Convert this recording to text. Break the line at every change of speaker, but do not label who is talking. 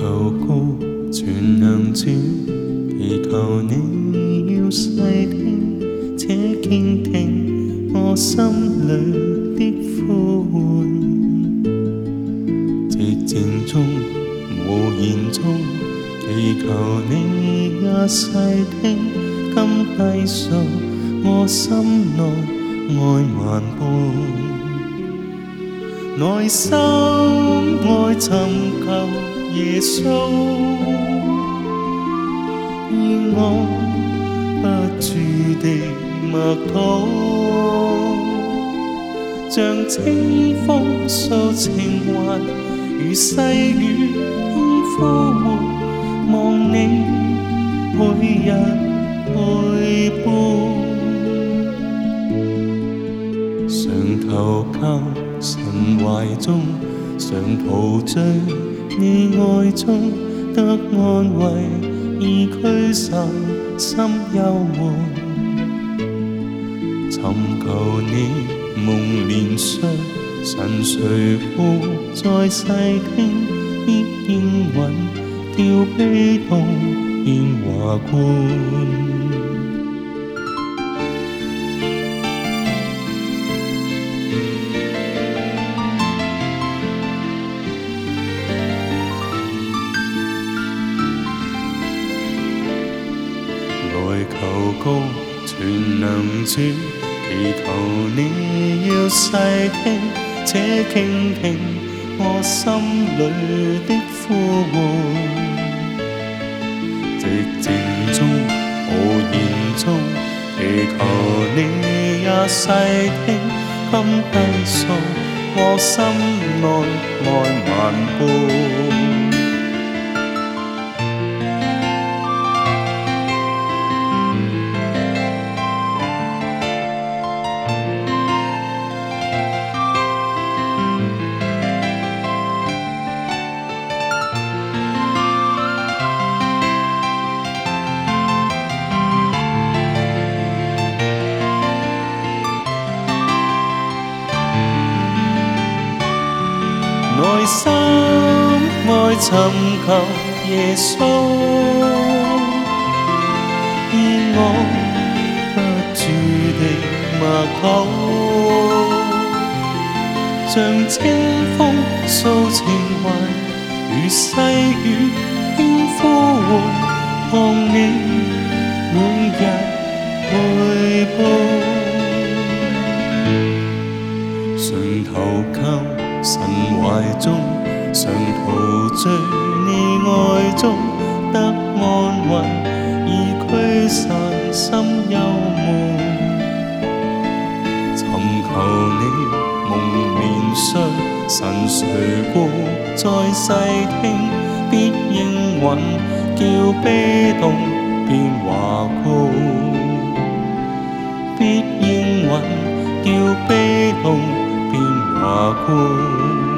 求告全能主，祈求你要細聽，且傾聽我心裏的呼喚。寂靜中，無言中，祈求你也細聽，今低訴我心內愛漫步，內心愛尋求。耶稣，我不住地默祷，像清风诉情怀，如细雨轻呼唤，望你每日陪伴，常投靠神怀中，常陶醉。意爱中得安慰，已驱散心忧闷。寻求你梦连睡，晨睡后再细听，必应允。叫悲痛变化观。求告全能主，祈求你要细听，且倾听我心里的呼唤。寂静中，无言中，祈求你也细听，堪低诉我心内爱万般。內心愛尋求耶穌，而我不住地默求，像清風訴情懷，如細雨輕呼喚，望你每日回報，唇頭間。神怀中常陶醉，你爱中得安慰，以驱散心忧闷。寻求你梦面上，神垂顾再细听，必应允叫悲痛变华贵，必应允叫悲痛。 하고